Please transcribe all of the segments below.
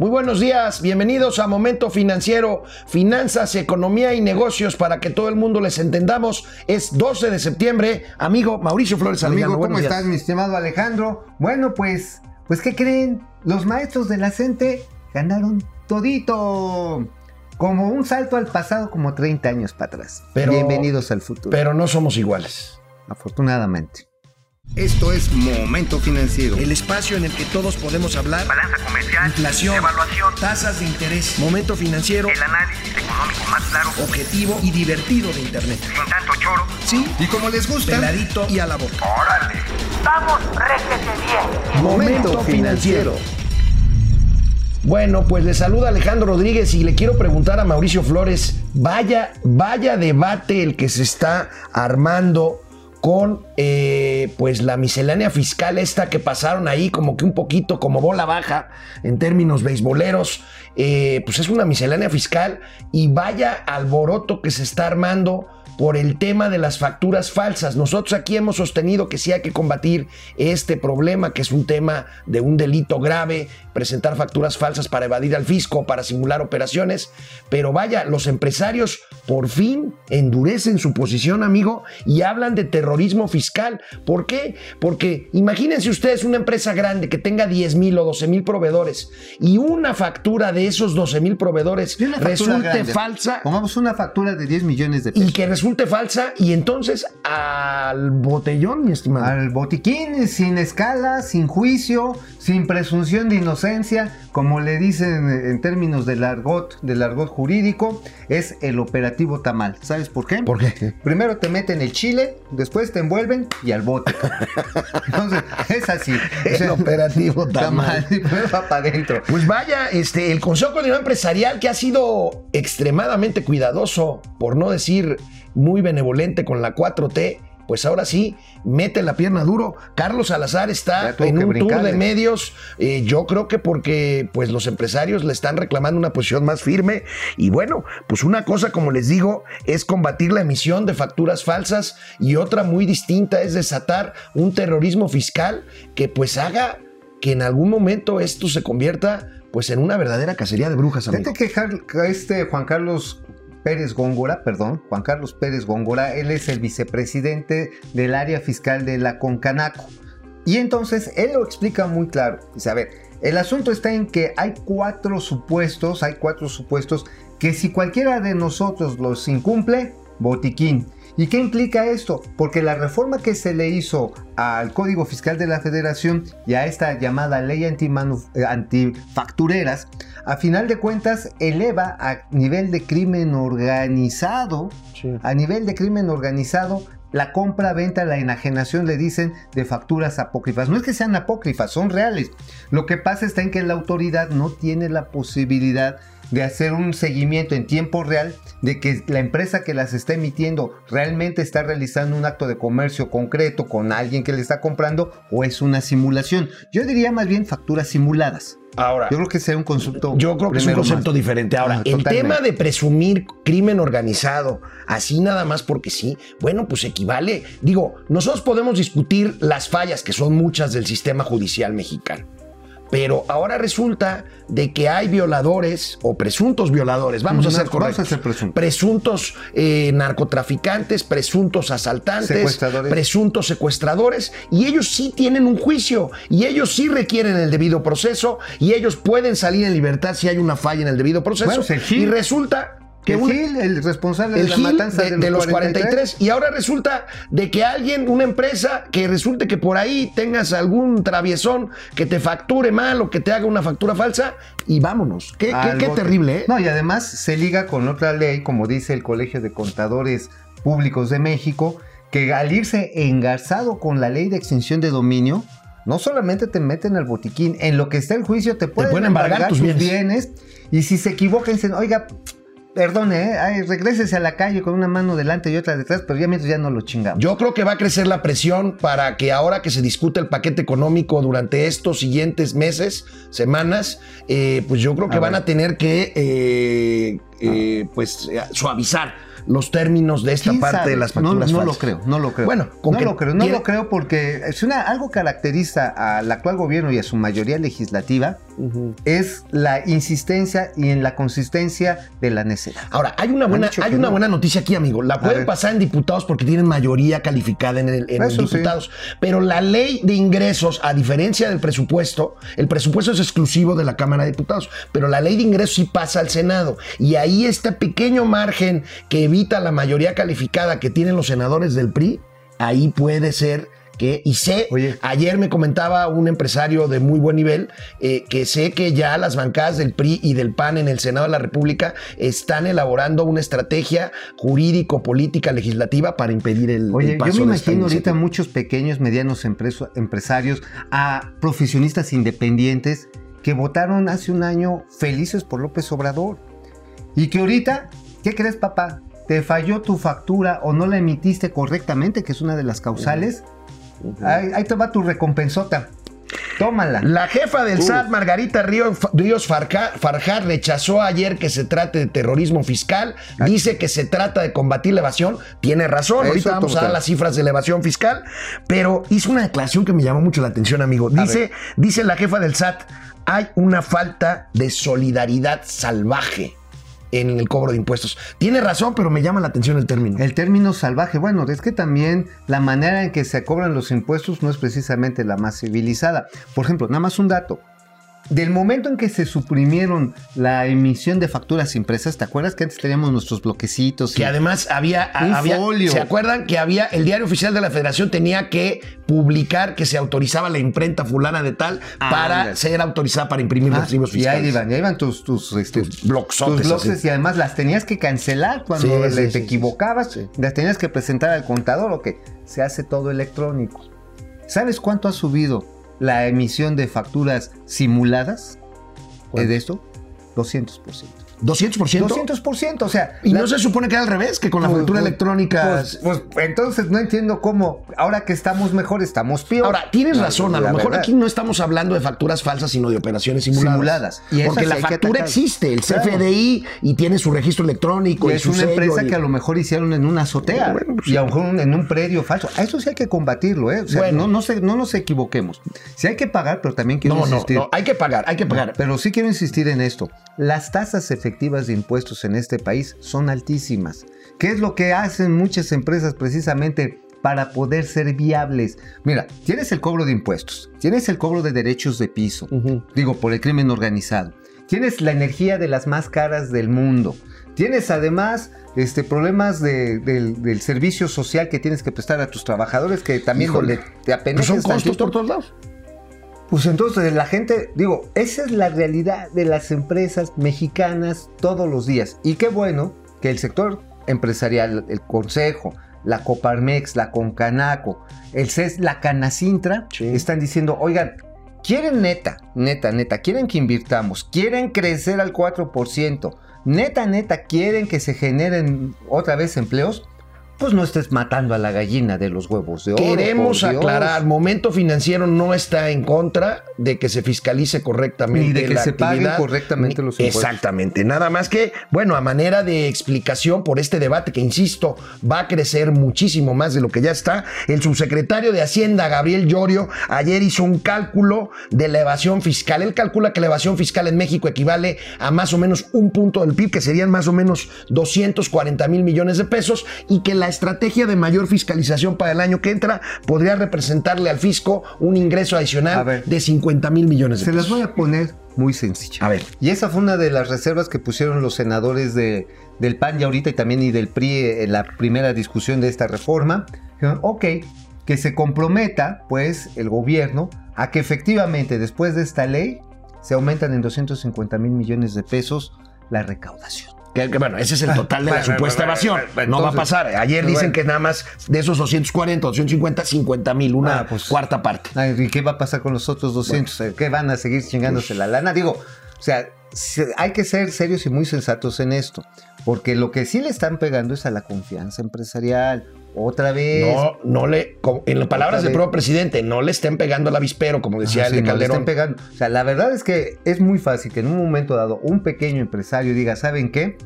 Muy buenos días, bienvenidos a Momento Financiero, Finanzas, Economía y Negocios para que todo el mundo les entendamos. Es 12 de septiembre, amigo Mauricio Flores Amigo, ¿cómo estás, mi estimado Alejandro? Bueno, pues, pues, ¿qué creen? Los maestros de la CENTE ganaron todito. Como un salto al pasado, como 30 años para atrás. Bienvenidos al futuro. Pero no somos iguales. Afortunadamente. Esto es Momento Financiero. El espacio en el que todos podemos hablar. Balanza comercial. Inflación. Evaluación. Tasas de interés. Momento Financiero. El análisis económico más claro. Objetivo y divertido de Internet. Sin tanto choro. Sí. Y como les gusta. Peladito y a la boca. ¡Órale! ¡Vamos, réjete bien! Momento Financiero. Bueno, pues le saluda Alejandro Rodríguez y le quiero preguntar a Mauricio Flores, vaya, vaya debate el que se está armando con eh, pues la miscelánea fiscal esta que pasaron ahí como que un poquito como bola baja en términos beisboleros, eh, pues es una miscelánea fiscal y vaya alboroto que se está armando por el tema de las facturas falsas. Nosotros aquí hemos sostenido que sí hay que combatir este problema, que es un tema de un delito grave, presentar facturas falsas para evadir al fisco, para simular operaciones, pero vaya, los empresarios por fin endurecen su posición, amigo, y hablan de terrorismo fiscal. ¿Por qué? Porque imagínense ustedes una empresa grande que tenga 10 mil o 12 mil proveedores y una factura de esos 12 mil proveedores resulte grande. falsa. Pongamos una factura de 10 millones de pesos. Y que resulte falsa y entonces al botellón, mi estimado. Al botiquín, sin escala, sin juicio, sin presunción de inocencia, como le dicen en términos del argot, del argot jurídico, es el operativo tamal. ¿Sabes por qué? ¿Por qué? Primero te meten el chile, después te envuelven y al bote. Entonces, es así. El operativo tamal. y primero va para adentro. Pues vaya, este, el Consejo Coordinador Empresarial que ha sido extremadamente cuidadoso, por no decir muy benevolente con la 4T, pues ahora sí, mete la pierna duro. Carlos Salazar está en un tour de medios, eh, yo creo que porque pues los empresarios le están reclamando una posición más firme y bueno, pues una cosa como les digo es combatir la emisión de facturas falsas y otra muy distinta es desatar un terrorismo fiscal que pues haga que en algún momento esto se convierta pues en una verdadera cacería de brujas. Fíjate que este Juan Carlos Pérez Góngora, perdón, Juan Carlos Pérez Góngora, él es el vicepresidente del área fiscal de la Concanaco. Y entonces él lo explica muy claro. Dice, a ver, el asunto está en que hay cuatro supuestos, hay cuatro supuestos que si cualquiera de nosotros los incumple, botiquín. ¿Y qué implica esto? Porque la reforma que se le hizo al Código Fiscal de la Federación y a esta llamada ley eh, antifactureras, a final de cuentas eleva a nivel de crimen organizado, Sí. a nivel de crimen organizado, la compra, venta, la enajenación, le dicen, de facturas apócrifas. No es que sean apócrifas, son reales. Lo que pasa está en que la autoridad no tiene la posibilidad de hacer un seguimiento en tiempo real de que la empresa que las está emitiendo realmente está realizando un acto de comercio concreto con alguien que le está comprando o es una simulación. Yo diría más bien facturas simuladas. Ahora, Yo creo que sería un concepto. Yo creo que es un concepto más. diferente. Ahora, Ah, el totalmente. tema de presumir crimen organizado, así nada más porque sí, bueno, pues equivale. Digo, nosotros podemos discutir las fallas, que son muchas del sistema judicial mexicano. Pero ahora resulta de que hay violadores o presuntos violadores, vamos a ser vamos a correctos. ser presuntos. Presuntos eh, narcotraficantes, presuntos asaltantes, Secuestradores. presuntos secuestradores, y ellos sí tienen un juicio, y ellos sí requieren el debido proceso, y ellos pueden salir en libertad si hay una falla en el debido proceso. Bueno, y resulta que Gil, el responsable de la Gil matanza de, de los 43. Y ahora resulta de que alguien, una empresa, que resulte que por ahí tengas algún traviesón que te facture mal o que te haga una factura falsa y vámonos. Qué, terrible, ¿eh? No, y además se liga con otra ley, como dice el Colegio de Contadores Públicos de México, que al irse engarzado con la ley de extinción de dominio, no solamente te meten al botiquín, en lo que está el juicio te pueden, pueden embargar tus bienes. y si se equivocan dicen, oiga, perdone, ¿eh? Ay, regrésese a la calle con una mano delante y otra detrás, pero ya mientras ya no lo chingamos. Yo creo que va a crecer la presión para que ahora que se discute el paquete económico durante estos siguientes meses, semanas, eh, pues yo creo que A van ver. a tener que eh, eh, pues eh, suavizar los términos de esta ¿Quién parte sabe? de las facturas no, lo falsas. creo, no lo creo. Bueno, no que lo creo, no tiene- lo creo porque es una, algo caracteriza al actual gobierno y a su mayoría legislativa es la insistencia y en la consistencia de la necedad. Ahora, hay una buena, hay una no. buena noticia aquí, amigo. La pueden pasar en diputados porque tienen mayoría calificada en, el, en Eso sí. diputados. Pero la ley de ingresos, a diferencia del presupuesto, el presupuesto es exclusivo de la Cámara de Diputados, pero la ley de ingresos sí pasa al Senado. Y ahí este pequeño margen que evita la mayoría calificada que tienen los senadores del PRI, ahí puede ser que, y sé, Oye. ayer me comentaba un empresario de muy buen nivel eh, que sé que ya las bancadas del PRI y del PAN en el Senado de la República están elaborando una estrategia jurídico, política, legislativa para impedir el, Oye, el yo me imagino ahorita muchos pequeños, medianos empreso- empresarios, a profesionistas independientes que votaron hace un año felices por López Obrador. Y que ahorita, ¿qué crees, papá? ¿Te falló tu factura o no la emitiste correctamente, que es una de las causales? ahí, ahí te va tu recompensota. Tómala. La jefa del SAT, Margarita Río- Ríos Farjar, rechazó ayer que se trate de terrorismo fiscal. Dice que se trata de combatir la evasión. Tiene razón. Eso, Ahorita vamos a dar las cifras de la evasión fiscal. Pero hizo una declaración que me llamó mucho la atención, amigo. Dice, dice la jefa del SAT: hay una falta de solidaridad salvaje en el cobro de impuestos. Tiene razón, pero me llama la atención el término. El término salvaje, bueno, es que también la manera en que se cobran los impuestos no es precisamente la más civilizada. Por ejemplo, nada más un dato. Del momento en que se suprimieron la emisión de facturas impresas, ¿te acuerdas que antes teníamos nuestros bloquecitos? Que y- además había, Un había- folio. ¿se acuerdan que había el diario oficial de la Federación tenía que publicar que se autorizaba la imprenta fulana de tal para Ándale. ser autorizada para imprimir Ah, los y fiscales? ahí iban, y ahí iban tus, tus, este, Tus bloques y además las tenías que cancelar cuando Sí, le- sí, te sí, equivocabas, las tenías que presentar al contador o que se hace todo electrónico. ¿Sabes cuánto ha subido la emisión de facturas simuladas eh, de esto? 200%. ¿200%? 200%, o sea... ¿Y la- no se supone que era al revés? Que con la pues, factura pues, electrónica... Pues, pues, entonces no entiendo cómo, ahora que estamos mejor, estamos peor. Ahora, tienes razón, a lo mejor verdad. aquí no estamos hablando de facturas falsas, sino de operaciones simuladas. Simuladas. Y Porque la factura existe, el Claro. CFDI, y tiene su registro electrónico. Y y es su una sello empresa y- que a lo mejor hicieron en una azotea Bueno, pues y a lo mejor en un predio falso. A eso sí hay que combatirlo, ¿eh? O sea, Bueno. no, no, se- no nos equivoquemos. Sí hay que pagar, pero también quiero No, no, insistir. no, hay que pagar, hay que pagar. Pero sí quiero insistir en esto. Las tasas efectivas de impuestos en este país son altísimas. ¿Qué es lo que hacen muchas empresas precisamente para poder ser viables? Mira, tienes el cobro de impuestos, tienes el cobro de derechos de piso, Ujú. digo, por el crimen organizado. Tienes la energía de las más caras del mundo. Tienes además este, problemas de- del, del servicio social que tienes que prestar a tus trabajadores que también Híjole. donde te apenas son costos por todos lados. Pues entonces la gente, digo, esa es la realidad de las empresas mexicanas todos los días. Y qué bueno que el sector empresarial, el Consejo, la Coparmex, la Concanaco, el CES, la Canacintra, Sí. están diciendo, oigan, quieren neta, neta, neta, quieren que invirtamos, quieren crecer al 4%, neta, neta, quieren que se generen otra vez empleos, pues no estés matando a la gallina de los huevos de oro. Queremos aclarar, Momento Financiero no está en contra de que se fiscalice correctamente Ni de que la se paguen actividad, correctamente los impuestos. Exactamente, nada más que, bueno, a manera de explicación por este debate que, insisto, va a crecer muchísimo más de lo que ya está, el subsecretario de Hacienda, Gabriel Llorio, ayer hizo un cálculo de la evasión fiscal. Él calcula que la evasión fiscal en México equivale a más o menos un punto del PIB, que serían más o menos 240 mil millones de pesos, y que la estrategia de mayor fiscalización para el año que entra podría representarle al fisco un ingreso adicional ver. de 50 mil millones de Se las pesos. voy a poner muy sencilla. A ver. Y esa fue una de las reservas que pusieron los senadores de, del PAN y ahorita y también y del PRI en la primera discusión de esta reforma. Ok, que se comprometa pues el gobierno a que efectivamente después de esta ley se aumentan en 250 mil millones de pesos la recaudación. Que, bueno, ese es el total de la supuesta evasión. no va a pasar. Ayer bueno. dicen que nada más de esos 240, 250, 50 mil, una Ah, pues. cuarta parte. ¿Y qué va a pasar con los otros 200? ¿Qué van a seguir chingándose la lana? Digo, o sea, se- hay que ser serios y muy sensatos en esto, porque lo que sí le están pegando es a la confianza empresarial. Otra vez. No, no le, en las palabras del propio presidente, no le estén pegando al avispero, como decía Ah, el sí, de no le Calderón. estén pegando. O sea, la verdad es que es muy fácil que en un momento dado un pequeño empresario diga, ¿saben qué?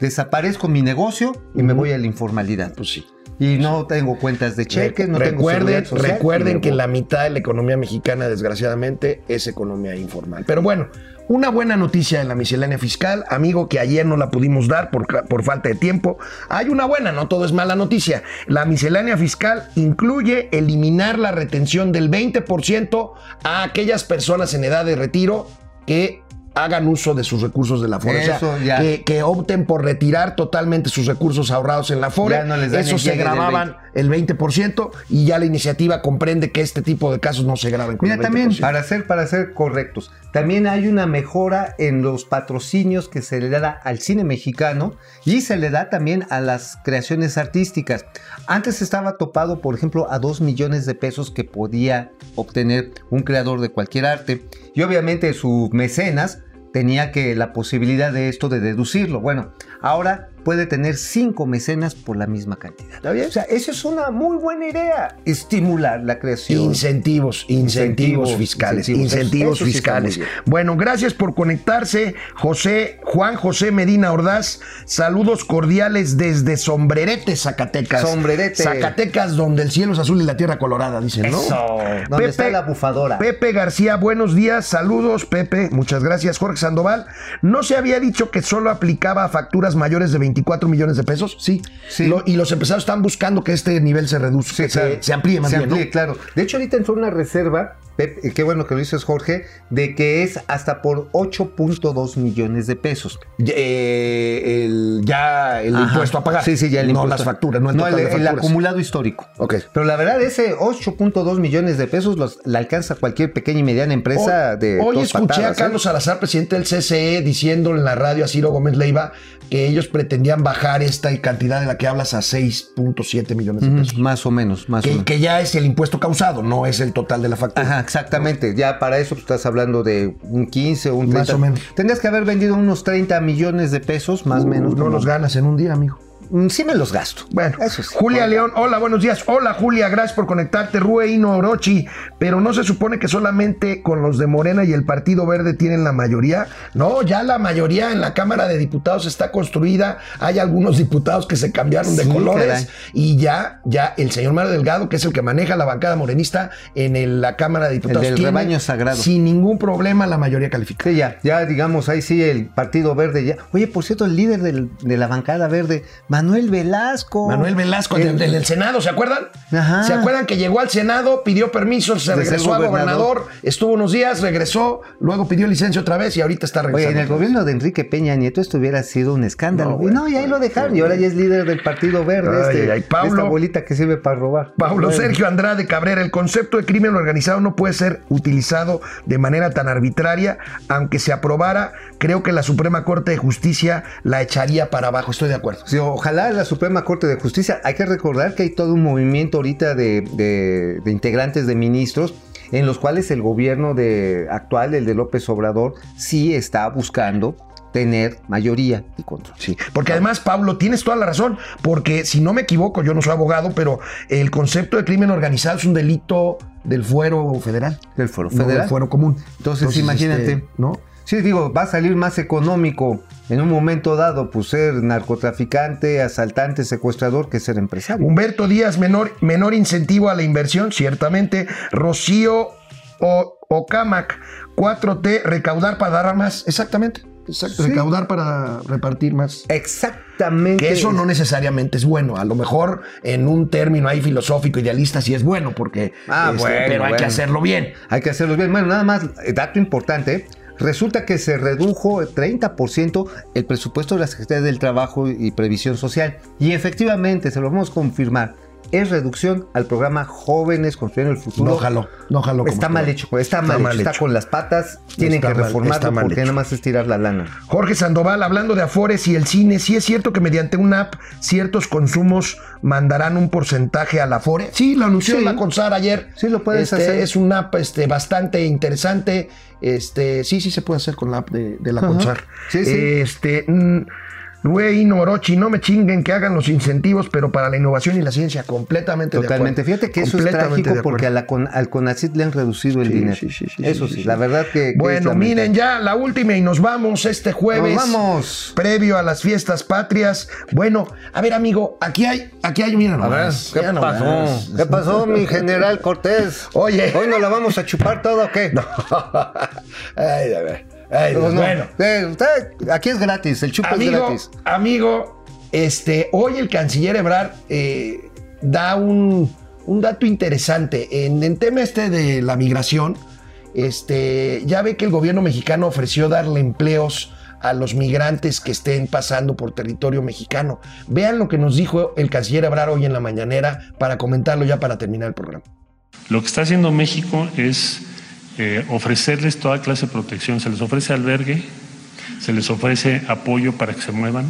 desaparezco mi negocio y me voy a la informalidad. Pues sí. Y no tengo cuentas de cheques, no tengo recuerden, seguridad social, recuerden que la mitad de la economía mexicana, desgraciadamente, es economía informal. Pero bueno, una buena noticia en la miscelánea fiscal, amigo, que ayer no la pudimos dar por, por falta de tiempo. Hay una buena, no todo es mala noticia. La miscelánea fiscal incluye eliminar la retención del 20% a aquellas personas en edad de retiro que hagan uso de sus recursos de la FORE. O sea, Eso ya. que, que opten por retirar totalmente sus recursos ahorrados en la FORE. Ya no Eso se grababan el 20% y ya la iniciativa comprende que este tipo de casos no se graben con Mira, el 20%. también, para ser, para ser correctos, también hay una mejora en los patrocinios que se le da al cine mexicano y se le da también a las creaciones artísticas. Antes estaba topado, por ejemplo, a 2 millones de pesos que podía obtener un creador de cualquier arte y obviamente su mecenas tenía que la posibilidad de esto de deducirlo. Bueno, ahora puede tener cinco mecenas por la misma cantidad. ¿Está bien? O sea, eso es una muy buena idea, estimular la creación. Incentivos, incentivos Incentivos, fiscales, incentivos. incentivos Eso- eso sí está fiscales. Bueno, gracias por conectarse, José, Juan José Medina Ordaz. Saludos cordiales desde Sombrerete, Zacatecas. Sombrerete. Zacatecas, donde el cielo es azul y la tierra colorada, dicen, ¿no? Eso, donde está la bufadora. Pepe García, buenos días, saludos, Pepe, muchas gracias. Jorge Sandoval, ¿no se había dicho que solo aplicaba a facturas mayores de 24 millones de pesos? Sí. Sí. Lo- y los empresarios están buscando que este nivel se reduzca, Sí, que claro. se, se amplíe más Se bien, ¿no? amplíe, claro. De hecho, ahorita entró una reserva, Pep, eh, qué bueno que lo dices, Jorge, de que es hasta por 8.2 millones de pesos. Eh, el, ya el Ajá. impuesto a pagar. Sí, sí, ya el No impuesto. las facturas, no el total de el acumulado histórico. Ok. Pero la verdad, ese 8.2 millones de pesos los, la alcanza cualquier pequeña y mediana empresa Hoy, de hoy escuché patadas, a ¿eh? Carlos Salazar, presidente del CCE, diciendo en la radio a Ciro Gómez Leiva que ellos pretendían bajar esta cantidad de la que hablas a 6.7 millones de Ujú, pesos. Más o menos, más o Que, menos. que ya es el impuesto causado, no es el total de la factura. Ajá, exactamente. Ya para eso estás hablando de un 15 o un 30. Más o menos. Tendrías que haber vendido unos 30 millones de pesos, más o menos. Uh, No como- los ganas en un día, amigo. Mm, Sí me los gasto. Bueno, Eso sí. Julia León, hola, buenos días. Hola, Julia, gracias por conectarte. Rue Ino Orochi, pero no se supone que solamente con los de Morena y el Partido Verde tienen la mayoría. No, ya la mayoría en la Cámara de Diputados está construida. Hay algunos diputados que se cambiaron de Sí, colores caray. y ya, ya el señor Mario Delgado, que es el que maneja la bancada morenista en el- la Cámara de Diputados, del tiene rebaño sagrado. sin ningún problema la mayoría calificada. Sí, ya, ya digamos, ahí sí el Partido Verde ya. Oye, por cierto, el líder del- de la bancada verde, Manuel Velasco. Manuel Velasco El- en, en el Senado, ¿se acuerdan? Ajá. ¿Se acuerdan que llegó al Senado, pidió permiso, se regresó ser a gobernador. gobernador, estuvo unos días, regresó, luego pidió licencia otra vez y ahorita está Oye, regresando. en el gobierno de Enrique Peña Nieto esto hubiera sido un escándalo. No, No, bueno. y no, y ahí lo dejaron. Y ahora ya es líder del Partido Verde. Ay, este, ay, Pablo. Esta bolita que sirve para robar. Pablo Bueno. Sergio Andrade Cabrera, el concepto de crimen organizado no puede ser utilizado de manera tan arbitraria. Aunque se aprobara, creo que la Suprema Corte de Justicia la echaría para abajo. Estoy de acuerdo. Sí, ojalá la Suprema Corte de Justicia. Hay que recordar que hay todo un movimiento ahorita de, de- de integrantes de ministros en los cuales el gobierno de, actual, el de López Obrador, sí está buscando tener mayoría y control. Sí, porque además, Pablo, tienes toda la razón, porque si no me equivoco, yo no soy abogado, pero el concepto de crimen organizado es un delito del fuero federal. Del fuero no federal. del fuero común. Entonces, imagínate. este, ¿no? Sí, digo, va a salir más económico en un momento dado, pues ser narcotraficante, asaltante, secuestrador que ser empresario. Humberto Díaz, menor, menor incentivo a la inversión, ciertamente. Rocío o, Ocamac, 4T, recaudar para dar más. Exactamente. Exacto, Sí. recaudar para repartir más. Exactamente. Que eso no necesariamente es bueno. A lo mejor en un término ahí filosófico, idealista, sí es bueno, porque. Ah, este, bueno, pero hay que hacerlo bien. Hay que hacerlos bien. Bueno, nada más, dato importante. Resulta que se redujo 30% el presupuesto de la Secretaría del Trabajo y Previsión Social. Y efectivamente, se lo vamos a confirmar, es reducción al programa Jóvenes Construyendo el Futuro. No jaló, no jaló. Está mal hecho, está mal hecho, está con las patas, tienen Está que reformarlo mal porque hecho. nada más es tirar la lana. Jorge Sandoval, hablando de Afores y el cine, ¿sí es cierto que mediante una app ciertos consumos mandarán un porcentaje a la Afore? Sí, lo anunció Sí. la Consar ayer. Sí, lo puedes Este, hacer. Es una app este, bastante interesante. Este, sí, sí se puede hacer con la app de, de la Ajá. Consar. Sí, sí. Este, mm, Rui Orochi, no me chinguen que hagan los incentivos, pero para la innovación y la ciencia, completamente Totalmente. de acuerdo. Fíjate que eso es trágico porque a la al CONACYT le han reducido el Sí, dinero. sí, sí, sí, eso sí, sí, sí. la verdad que. Bueno, miren ya la última y nos vamos este jueves. Nos vamos. Previo a las fiestas patrias. Bueno, a ver, amigo, aquí hay, aquí hay, mira A ver, nomás. ¿qué mira nomás. pasó? ¿Qué pasó, mi general Cortés? Oye. ¿Hoy nos la vamos a chupar todo o qué? Ay, a ver. Ay, Pues no. bueno. Eh, usted- aquí es gratis, el chupo es Amigo, gratis. amigo, este, hoy el canciller Ebrard eh, da un, un dato interesante. En el tema este de la migración, este, ya ve que el gobierno mexicano ofreció darle empleos a los migrantes que estén pasando por territorio mexicano. Vean lo que nos dijo el canciller Ebrard hoy en la mañanera para comentarlo ya para terminar el programa. Lo que está haciendo México es eh, ofrecerles toda clase de protección. Se les ofrece albergue, se les ofrece apoyo para que se muevan,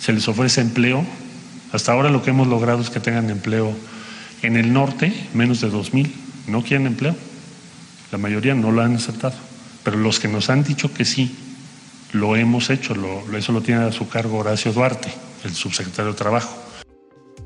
se les ofrece empleo. Hasta ahora lo que hemos logrado es que tengan empleo en el norte, menos de 2.000 no quieren empleo. La mayoría no lo han aceptado. Pero los que nos han dicho que sí, lo hemos hecho. Lo- eso lo tiene a su cargo Horacio Duarte, el subsecretario de Trabajo.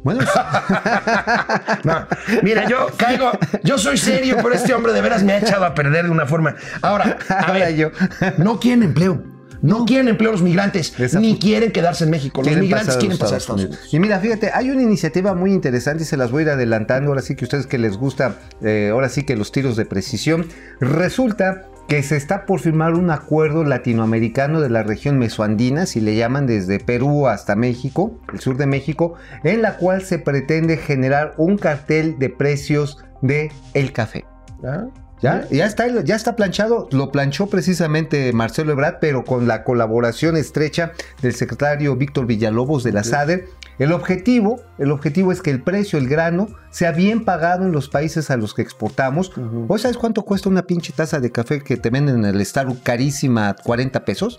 Bueno, No, mira, yo caigo, yo soy serio, pero este hombre de veras me ha echado a perder de una forma. Ahora, a Ahora ver, yo. no quieren empleo. No quieren empleo los migrantes, ni quieren quedarse en México. Los quieren migrantes pasar a quieren pasar a Estados Unidos. Y mira, fíjate, hay una iniciativa muy interesante y se las voy a ir adelantando. Ahora sí que ustedes que les gusta, eh, ahora sí que los tiros de precisión. Resulta que se está por firmar un acuerdo latinoamericano de la región mesoandina, si le llaman desde Perú hasta México, el sur de México, en la cual se pretende generar un cartel de precios de el café. ¿Ah? Ya, ya está, ya está planchado, lo planchó precisamente Marcelo Ebrard, pero con la colaboración estrecha del secretario Víctor Villalobos de la SADER. El objetivo, el objetivo es que el precio, el grano, sea bien pagado en los países a los que exportamos. ¿O sabes cuánto cuesta una pinche taza de café que te venden en el Starbucks carísima, 40 pesos?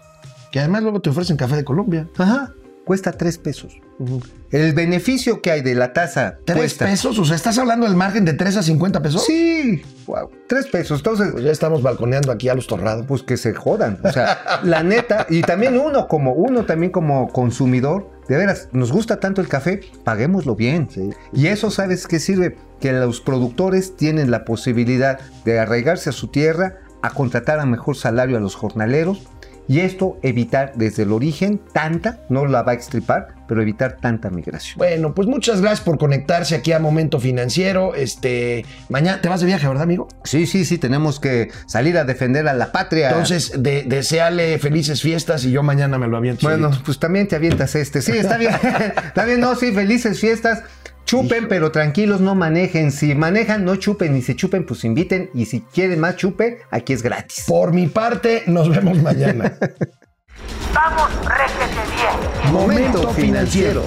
Que además luego te ofrecen café de Colombia. Ajá, cuesta 3 pesos. El beneficio que hay de la taza ¿Tres cuesta. pesos? O sea, ¿estás hablando del margen de 3 a 50 pesos? Sí, wow, 3 pesos. Entonces, Pues ya estamos balconeando aquí a los torrados. pues que se jodan. O sea, la neta, y también uno como uno, también como consumidor, de veras, nos gusta tanto el café, paguémoslo bien. Y eso, ¿sabes qué sirve? Que los productores tienen la posibilidad de arraigarse a su tierra, a contratar a mejor salario a los jornaleros. Y esto evitar desde el origen tanta, no la va a extripar, pero evitar tanta migración. Bueno, pues muchas gracias por conectarse aquí a Momento Financiero. Este, mañana te vas de viaje, ¿verdad, amigo? Sí, sí, sí, tenemos que salir a defender a la patria. Entonces, de, deseale felices fiestas y yo mañana me lo aviento. Bueno, solito. pues también te avientas este. Sí, está bien. está bien, no, sí, felices fiestas. Chupen, pero tranquilos, no manejen. Si manejan, no chupen. Y si chupen, pues inviten. Y si quieren más chupe, aquí es gratis. por mi parte, nos vemos mañana. Vamos, réjete bien. Momento financiero.